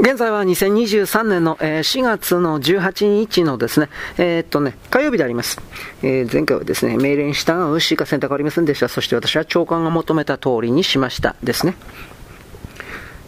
現在は2023年の4月の18日のですね、えー、っとね、火曜日であります。えー、前回はですね、命令に従うしか選択ありませんでした。そして私は長官が求めた通りにしましたですね。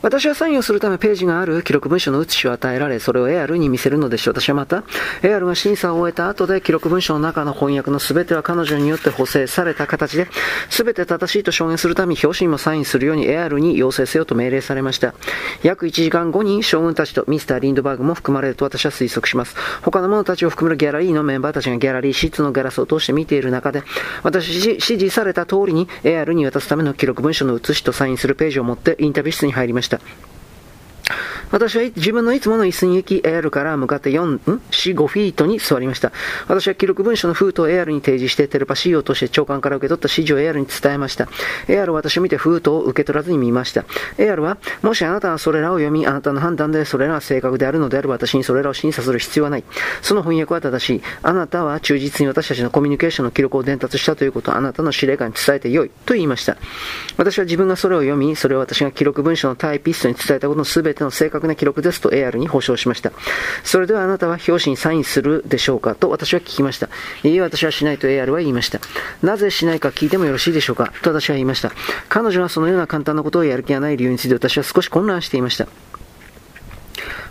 私はサインをするためページがある記録文書の写しを与えられ、それを AR に見せるのでしょう。私はまた、AR が審査を終えた後で記録文書の中の翻訳の全ては彼女によって補正された形で、全て正しいと証言するために表紙にもサインするように AR に要請せよと命令されました。約1時間後に将軍たちとミスター・リンドバーグも含まれると私は推測します。他の者たちを含めるギャラリーのメンバーたちがギャラリー室のガラスを通して見ている中で、私指示された通りに AR に渡すための記録文書の写しとサインするページを持ってインタビュー室に入りました。した。私は自分のいつもの椅子に行き、AR から向かって4、ん ?4、5フィートに座りました。私は記録文書の封筒を AR に提示して、テレパシーを通して長官から受け取った指示を AR に伝えました。AR は私を見て封筒を受け取らずに見ました。AR は、もしあなたがそれらを読み、あなたの判断でそれらが正確であるのであれば、私にそれらを審査する必要はない。その翻訳は正しい。あなたは忠実に私たちのコミュニケーションの記録を伝達したということをあなたの司令官に伝えてよい。と言いました。私は自分がそれを読み、それを私が記録文書のタイピストに伝えたことの全ての正確な記録ですと AR に保証しました。それではあなたは表紙にサインするでしょうか？と私は聞きました。いいえ、私はしないと AR は言いました。なぜしないか聞いてもよろしいでしょうか？と私は言いました。彼女はそのような簡単なことをやる気がない理由について私は少し混乱していました。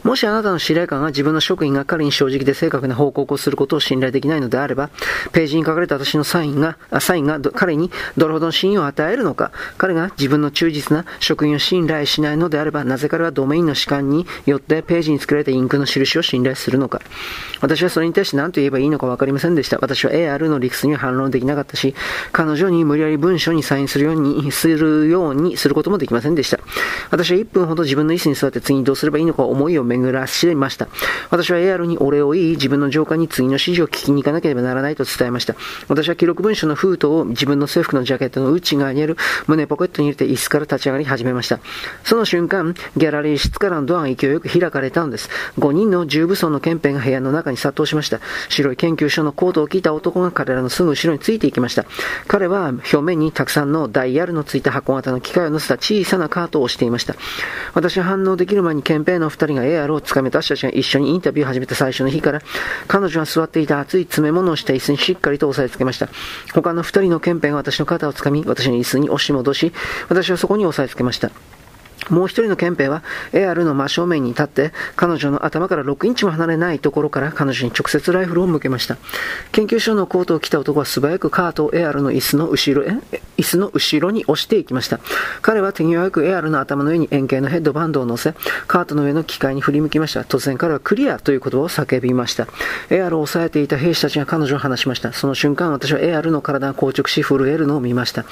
もしあなたの司令官が自分の職員が彼に正直で正確な報告をすることを信頼できないのであれば、ページに書かれた私のサインが、サインが彼にどれほどの信用を与えるのか、彼が自分の忠実な職員を信頼しないのであれば、なぜ彼はドメインの士官によってページに作られたインクの印を信頼するのか。私はそれに対して何と言えばいいのか分かりませんでした。私は AR の理屈には反論できなかったし、彼女に無理やり文書にサインするように、するようにすることもできませんでした。私は1分ほど自分の椅子に座って次にどうすればいいのか思いを巡らしました。私は AR にお礼を言い、自分の上官に次の指示を聞きに行かなければならないと伝えました。私は記録文書の封筒を自分の制服のジャケットの内側にある胸ポケットに入れて椅子から立ち上がり始めました。その瞬間、ギャラリー室からのドアが勢いよく開かれたのです。5人の重武装の憲兵が部屋の中に殺到しました。白い研究所のコートを着た男が彼らのすぐ後ろについていきました。彼は表面にたくさんのダイヤルのついた箱型の機械を乗せた小さなカートを押していました。私は反応できる前に憲兵の2人がであろうつかめた私たちが一緒にインタビューを始めた最初の日から、彼女が座っていた熱い詰め物をした椅子にしっかりと押さえつけました。他の二人の憲兵が私の肩をつかみ、私の椅子に押し戻し、私はそこに押さえつけました。もう一人の憲兵は AR の真正面に立って彼女の頭から6インチも離れないところから彼女に直接ライフルを向けました。研究所のコートを着た男は素早くカートを AR の椅子の後ろへ、椅子の後ろに押していきました。彼は手際よく AR の頭の上に円形のヘッドバンドを乗せ、カートの上の機械に振り向きました。突然彼はクリアという言葉を叫びました。AR を抑えていた兵士たちが彼女を離しました。その瞬間私は AR の体が硬直し震えるのを見ました。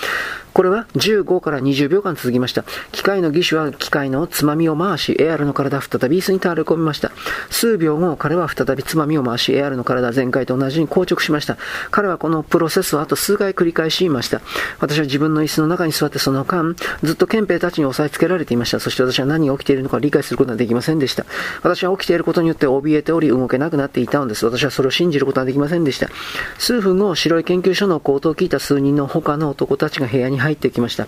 これは15から20秒間続きました。機械の義手は機械のつまみを回し、エアルの体再び椅子に倒れ込みました。数秒後、彼は再びつまみを回し、エアルの体全開と同じに硬直しました。彼はこのプロセスをあと数回繰り返しました。私は自分の椅子の中に座ってその間、ずっと憲兵たちに押さえつけられていました。そして私は何が起きているのか理解することができませんでした。私は起きていることによって怯えており動けなくなっていたのです。私はそれを信じることができませんでした。数分後、白い研究所の口頭を聞いた数人の他の男たちが部屋に入ってきました。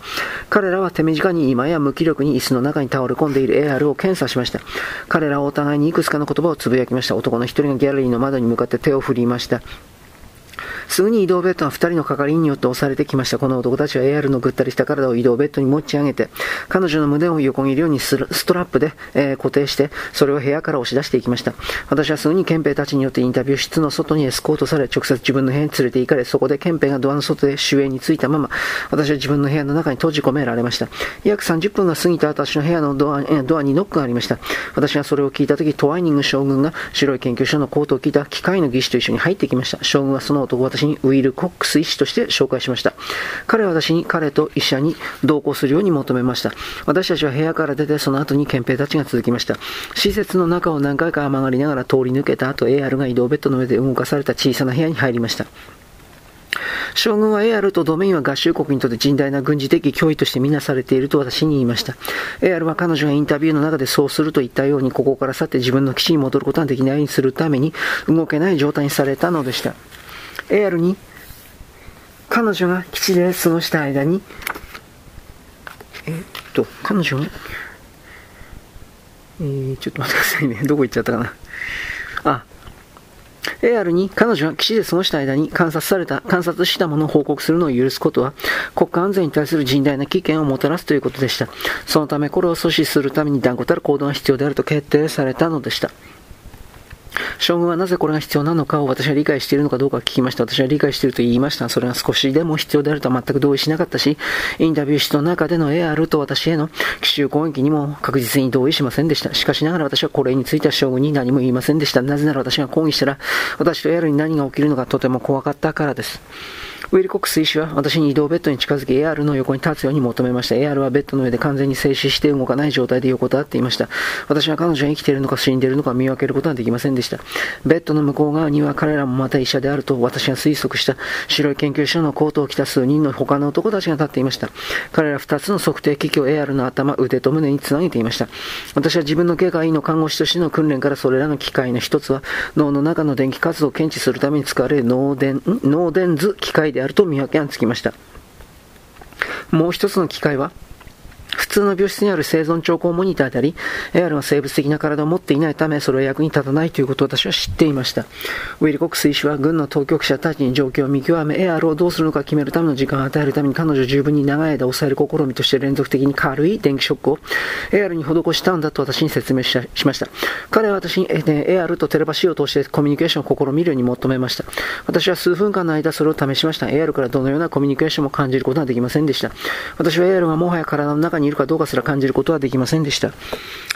彼らは手短に今や無気力に椅子の中に倒れ込んでいる AR を検査しました。彼らはお互いにいくつかの言葉をつぶやきました。男の一人がギャラリーの窓に向かって手を振りました。すぐに移動ベッドは2人の係員によって押されてきました。この男たちは AR のぐったりした体を移動ベッドに持ち上げて、彼女の胸を横切るようにストラップで、えー、固定して、それを部屋から押し出していきました。私はすぐに憲兵たちによってインタビュー室の外にエスコートされ、直接自分の部屋に連れて行かれ、そこで憲兵がドアの外で守衛についたまま、私は自分の部屋の中に閉じ込められました。約30分が過ぎた私の部屋のドアドアにノックがありました。私はそれを聞いたとき、トワイニング将軍が白い研究所のコートを着た機械の技師と一緒に入ってきました。将軍はその男を私にウィル・コックス医師として紹介しました。彼は私に彼と医者に同行するように求めました。私たちは部屋から出てその後に憲兵たちが続きました。施設の中を何回か曲がりながら通り抜けた後、AR が移動ベッドの上で動かされた小さな部屋に入りました。将軍は AR とドメインは合衆国にとって甚大な軍事的脅威としてみなされていると私に言いました。AR は彼女がインタビューの中でそうすると言ったようにここから去って自分の基地に戻ることができないようにするために動けない状態にされたのでした。AR に彼女が基地で過ごした間に、えっと、彼女が、えー、ちょっと待ってくださいね。どこ行っちゃったかな。あ、AR に彼女は基地で過ごした間に観察された、観察したものを報告するのを許すことは、国家安全に対する甚大な危険をもたらすということでした。そのため、これを阻止するために断固たる行動が必要であると決定されたのでした。将軍はなぜこれが必要なのかを私は理解しているのかどうか聞きました。私は理解していると言いました。それが少しでも必要であるとは全く同意しなかったし、インタビュー室の中での AR と私への奇襲攻撃にも確実に同意しませんでした。しかしながら私はこれについては将軍に何も言いませんでした。なぜなら私が抗議したら、私と AR に何が起きるのかとても怖かったからです。ウィルコックス医師は私に移動ベッドに近づき AR の横に立つように求めました。AR はベッドの上で完全に静止して動かない状態で横たわっていました。私は彼女が生きているのか死んでいるのか見分けることはできませんでした。ベッドの向こう側には彼らもまた医者であると私が推測した白い研究所のコートを着た数人の他の男たちが立っていました。彼ら2つの測定機器を AR の頭、腕と胸につなげていました。私は自分の外科医の看護師としての訓練からそれらの機械の一つは脳の中の電気活動を検知するために使われる脳電、脳電図機械であると見分けがつきました。もう一つの機械は、通の病室にある生存兆候モニターであり、AR は生物的な体を持っていないため、それは役に立たないということを私は知っていました。ウィル・コックス医師は軍の当局者たちに状況を見極め、AR をどうするのか決めるための時間を与えるために彼女を十分に長い間抑える試みとして連続的に軽い電気ショックを AR に施したんだと私に説明しました。彼は私に、えー、AR とテレパシーを通してコミュニケーションを試みるように求めました。私は数分間の間それを試しました。AR からどのようなコミュニケーションも感じることはできませんでした。私は AR がもはや体の中にいるかどうかすら感じることはできませんでした。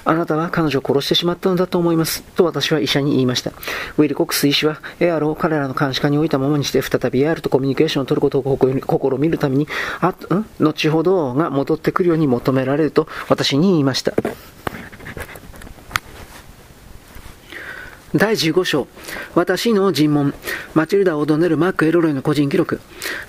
あなたは彼女を殺してしまったのだと思います。と私は医者に言いました。ウィル・コックス医師は、エアロを彼らの監視下に置いたままにして、再びエアロとコミュニケーションを取ることを試みるために、あ、ん？後ほどが戻ってくるように求められると私に言いました。第15章、私の尋問、マチルダ・オドネル・マーク・エロロイの個人記録。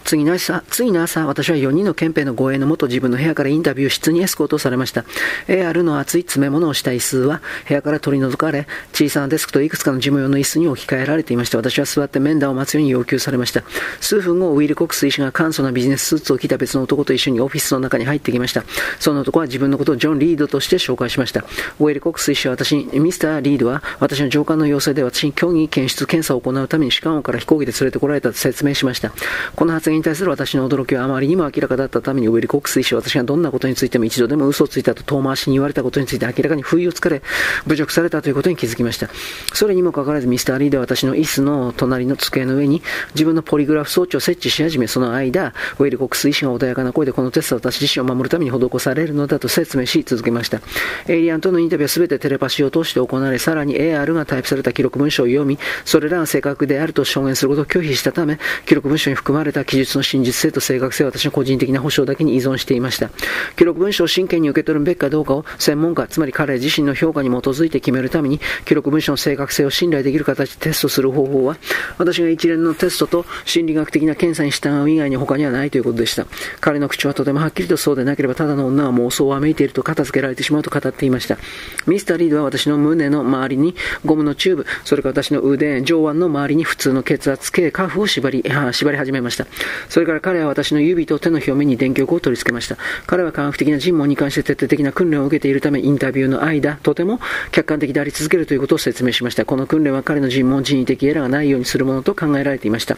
次の朝、次の朝、私は4人の憲兵の護衛のもと自分の部屋からインタビュー室にエスコートされました。AR の厚い詰め物をした椅子は部屋から取り除かれ、小さなデスクといくつかの事務用の椅子に置き換えられていました。私は座って面談を待つように要求されました。数分後、ウィル・コックス医師が簡素なビジネススーツを着た別の男と一緒にオフィスの中に入ってきました。その男は自分のことをジョン・リードとして紹介しました。ウィル・コックス医師は私に、ミスター・リードは私の上官の要請で私に競技検出検査を行うために士官王から飛行機で連れてこられたと説明しました。この発言に対する私の驚きはあまりにも明らかだったために、ウェリ・コックス医師は私がどんなことについても一度でも嘘をついたと遠回しに言われたことについて明らかに不意をつかれ、侮辱されたということに気づきました。それにもかかわらず、ミスター・リーでは私の椅子の隣の机の上に自分のポリグラフ装置を設置し始め、その間、ウェリ・コックス医師が穏やかな声でこのテストは私自身を守るために施されるのだと説明し続けました。エイリアンとのインタビューは全てテレパシーを通して行われ、さらに AR がタイプされたた記録文書を読み、それらが正確であると証言することを拒否したため、記録文書に含まれた記述の真実性と正確性は私の個人的な保証だけに依存していました。記録文書を真剣に受け取るべきかどうかを専門家、つまり彼自身の評価に基づいて決めるために、記録文書の正確性を信頼できる形でテストする方法は、私が一連のテストと心理学的な検査に従う以外に他にはないということでした。彼の口はとてもはっきりとそうでなければ、ただの女は妄想をわめいていると片付けられてしまうと語っていました。ミスター・リードは私の胸の周りにゴムのチューブ、それから私の腕、上腕の周りに普通の血圧計、カーフを縛り、縛り始めました。それから彼は私の指と手の表面に電極を取り付けました。彼は科学的な尋問に関して徹底的な訓練を受けているため、インタビューの間、とても客観的であり続けるということを説明しました。この訓練は彼の尋問人為的エラーがないようにするものと考えられていました。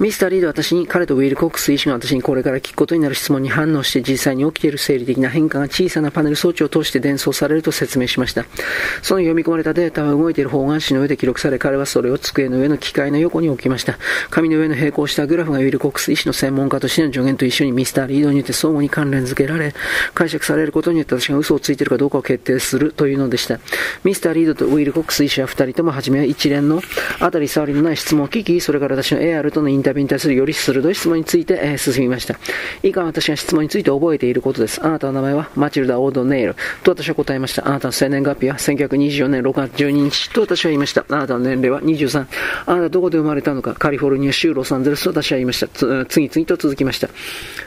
ミスター・リードは私に、彼とウィル・コックス医師が私にこれから聞くことになる質問に反応して実際に起きている生理的な変化が小さなパネル装置を通して伝送されると説明しました。その読み込まれたデータは動いている方眼紙の上で記録され、彼はそれを机の上の機械の横に置きました。紙の上の並行したグラフがウィル・コックス医師の専門家としての助言と一緒にミスター・リードによって相互に関連付けられ、解釈されることによって私が嘘をついているかどうかを決定するというのでした。ミスター・リードとウィル・コックス医師は二人とも初めは一連の当たり障りのない質問を聞き、それから私の AR とのインタビューに対するより鋭い質問について、えー、進みました。以下私が質問について覚えていることです。あなたの名前はマチルダ・オードネイルと私は答えました。あなたの生年月日は1924年6月12日と私は言いました。あなたの年齢は23。あなたどこで生まれたのかカリフォルニア州ロサンゼルスと私は言いました。次々と続きました。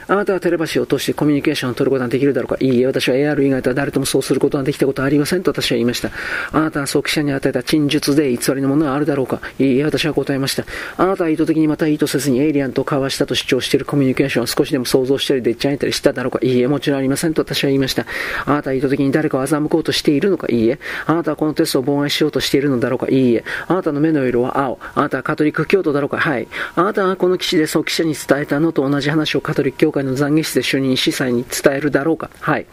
あなたはテレパシーを通してコミュニケーションを取ることができるだろうかいいえ、私は AR 以外とは誰ともそうすることができたことはありませんと私は言いました。あなたは早期者に与えた陳述で偽りのものはあるだろうかいいえ、私は答えました。あなたは意図的にまた意図せずにエイリアンと交わしたと主張しているコミュニケーションを少しでも想像したりでっち上げたりしただろうかいいえ、もちろんありませんと私は言いました。あなたは意図的に誰かを欺こうとしているのかいいえ。あなたはこのテストを妨害しようとしているのだろうかいいえ。あなたの目の色は青。あなたはカトリック教徒だろうかはい。あなたはこの記事でそう記者に伝えたのと同じ話をカトリック教会の懺悔室で主任司祭に伝えるだろうかはい。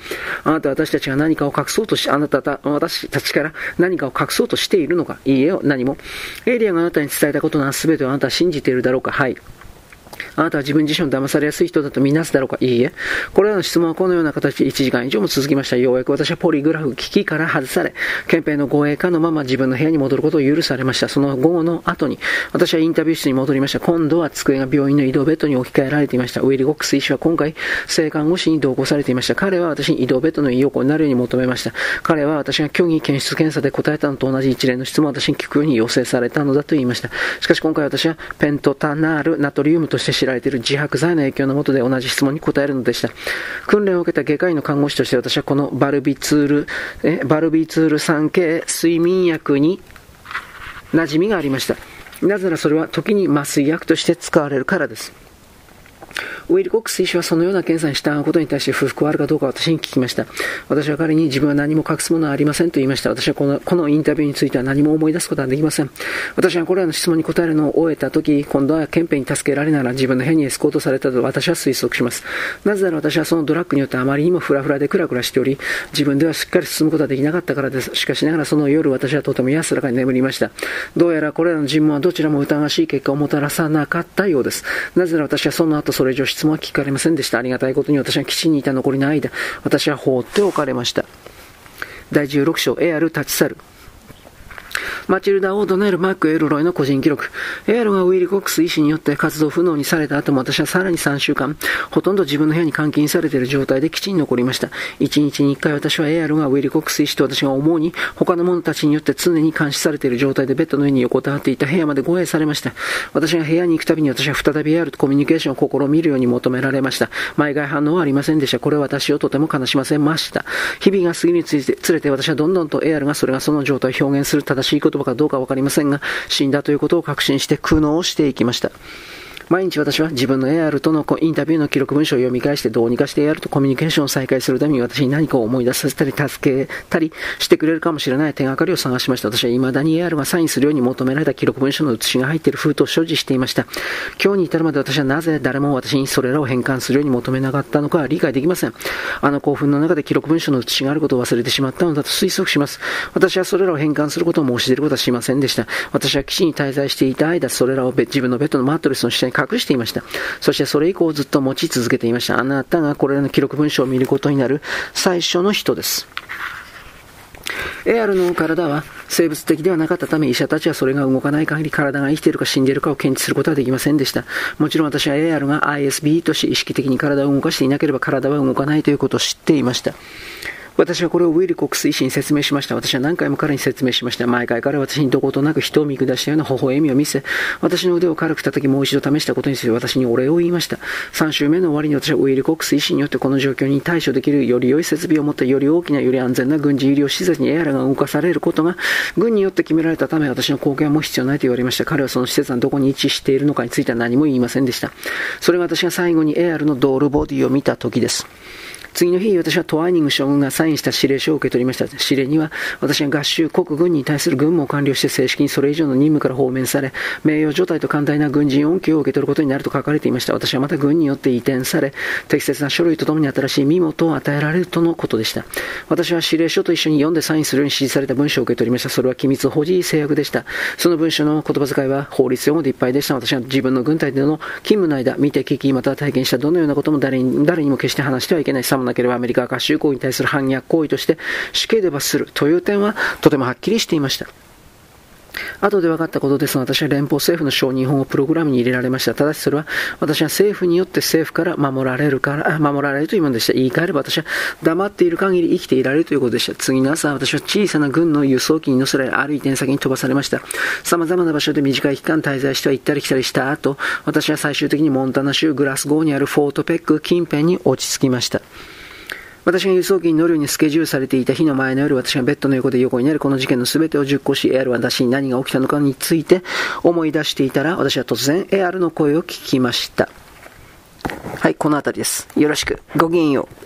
あなたは私たちが何かを隠そうとし、あなたた、私たちから何かを隠そうとしているのかいいえよ、何も。エイリアンがあなたに伝えたことな全てをあなたは信じているだろうかはい。はい。あなたは自分自身を騙されやすい人だと見なすだろうか？いいえ。これらの質問はこのような形で1時間以上も続きました。ようやく私はポリグラフ機器から外され、憲兵の護衛下のまま自分の部屋に戻ることを許されました。その午後の後に、私はインタビュー室に戻りました。今度は机が病院の移動ベッドに置き換えられていました。ウィリ・ゴックス医師は今回、生看護師に同行されていました。彼は私に移動ベッドのいい横になるように求めました。彼は私が虚偽検出検査で答えたのと同じ一連の質問を私に聞くように要請されたのだと言いました。しかし今回私はペントタナールナトリウムとして知られている自白剤の影響のもとで同じ質問に答えるのでした。訓練を受けた外科医の看護師として私はこのバルビツール、えバルビツール酸系睡眠薬に馴染みがありました。なぜならそれは時に麻酔薬として使われるからです。ウィル・コックス医師はそのような検査に従うことに対して不服はあるかどうか私に聞きました。私は彼に自分は何も隠すものはありませんと言いました。私はこのこのインタビューについては何も思い出すことはできません。私はこれらの質問に答えるのを終えたとき、今度は憲兵に助けられながら自分の部屋にエスコートされたと私は推測します。なぜなら私はそのドラッグによってあまりにもフラフラでクラクラしており、自分ではしっかり進むことはできなかったからです。しかしながらその夜私はとても安らかに眠りました。どうやらこれらの尋問はどちらも疑わしい結果をもたらさなかったようです。なぜなら私はその後それ以上質問は聞かれませんでした。ありがたいことに私は基地にいた残りの間、私は放っておかれました。第16章、エアル立ち去る。マチルダ・オードネル・マック・エルロイの個人記録。エアロがウィリ・コックス医師によって活動不能にされた後も私はさらに3週間、ほとんど自分の部屋に監禁されている状態で基地に残りました。1日に1回私はエアロがウィリ・コックス医師と私が思うに、他の者たちによって常に監視されている状態でベッドの上に横たわっていた部屋まで護衛されました。私が部屋に行くたびに私は再びエアルとコミュニケーションを試みるように求められました。毎回反応はありませんでした。これは私をとても悲しませました。日々が過ぎにつ、れて私はどんどんとエアルがそれがその状態を表現する正しい言葉かどうかわかりませんが、死んだということを確信して苦悩していきました。毎日私は自分の AR とのインタビューの記録文書を読み返してどうにかして AR とコミュニケーションを再開するために私に何かを思い出させたり助けたりしてくれるかもしれない手がかりを探しました。私は未だに AR がサインするように求められた記録文書の写しが入っている封筒を所持していました。今日に至るまで私はなぜ誰も私にそれらを返還するように求めなかったのかは理解できません。あの興奮の中で記録文書の写しがあることを忘れてしまったのだと推測します。私はそれらを返還することを申し出ることはしませんでした。私は基地に滞在していた間、それらを自分のベッドのマットレスの下に隠していました。そしてそれ以降ずっと持ち続けていました。あなたがこれらの記録文書を見ることになる最初の人です。エアルの体は生物的ではなかったため医者たちはそれが動かない限り体が生きているか死んでいるかを検知することはできませんでした。もちろん私はエアルが ISB とし意識的に体を動かしていなければ体は動かないということを知っていました。私はこれをウィル・コックス医師に説明しました。私は何回も彼に説明しました。毎回彼は私にどことなく人を見下したような微笑みを見せ、私の腕を軽く叩きもう一度試したことについて私にお礼を言いました。3週目の終わりに私はウィル・コックス医師によってこの状況に対処できるより良い設備を持ったより大きなより安全な軍事医療施設にエアラが動かされることが軍によって決められたため私の貢献も必要ないと言われました。彼はその施設がどこに位置しているのかについては何も言いませんでした。それが私が最後にエアルのドールボディを見た時です。次の日、私はトワイニング将軍がサインした指令書を受け取りました。指令には、私が合衆国軍に対する軍務を完了して正式にそれ以上の任務から放免され、名誉状態と寛大な軍人恩恵を受け取ることになると書かれていました。私はまた軍によって移転され、適切な書類とともに新しい身元を与えられるとのことでした。私は指令書と一緒に読んでサインするように指示された文書を受け取りました。それは機密保持制約でした。その文書の言葉遣いは法律用語でいっぱいでした。私は自分の軍隊での勤務の間、見て聞き、また体験したどのようなことも誰に誰にも決して話してはいけない。なければアメリカ合衆行に対する反逆行為として死刑で罰するという点はとてもはっきりしていました。後で分かったことですが、私は連邦政府の承認法をプログラムに入れられました。ただしそれは、私は政府によって政府から守られるから、守られるというものでした。言い換えれば私は黙っている限り生きていられるということでした。次の朝、私は小さな軍の輸送機に乗せられ、ある移転先に飛ばされました。様々な場所で短い期間滞在しては行ったり来たりした後、私は最終的にモンタナ州グラスゴーにあるフォートペック近辺に落ち着きました。私が輸送機に乗るようにスケジュールされていた日の前の夜、私がベッドの横で横になる、この事件の全てを熟考し、AR は私に何が起きたのかについて思い出していたら、私は突然 AR の声を聞きました。はい、この辺りです。よろしく。ごきげんよう。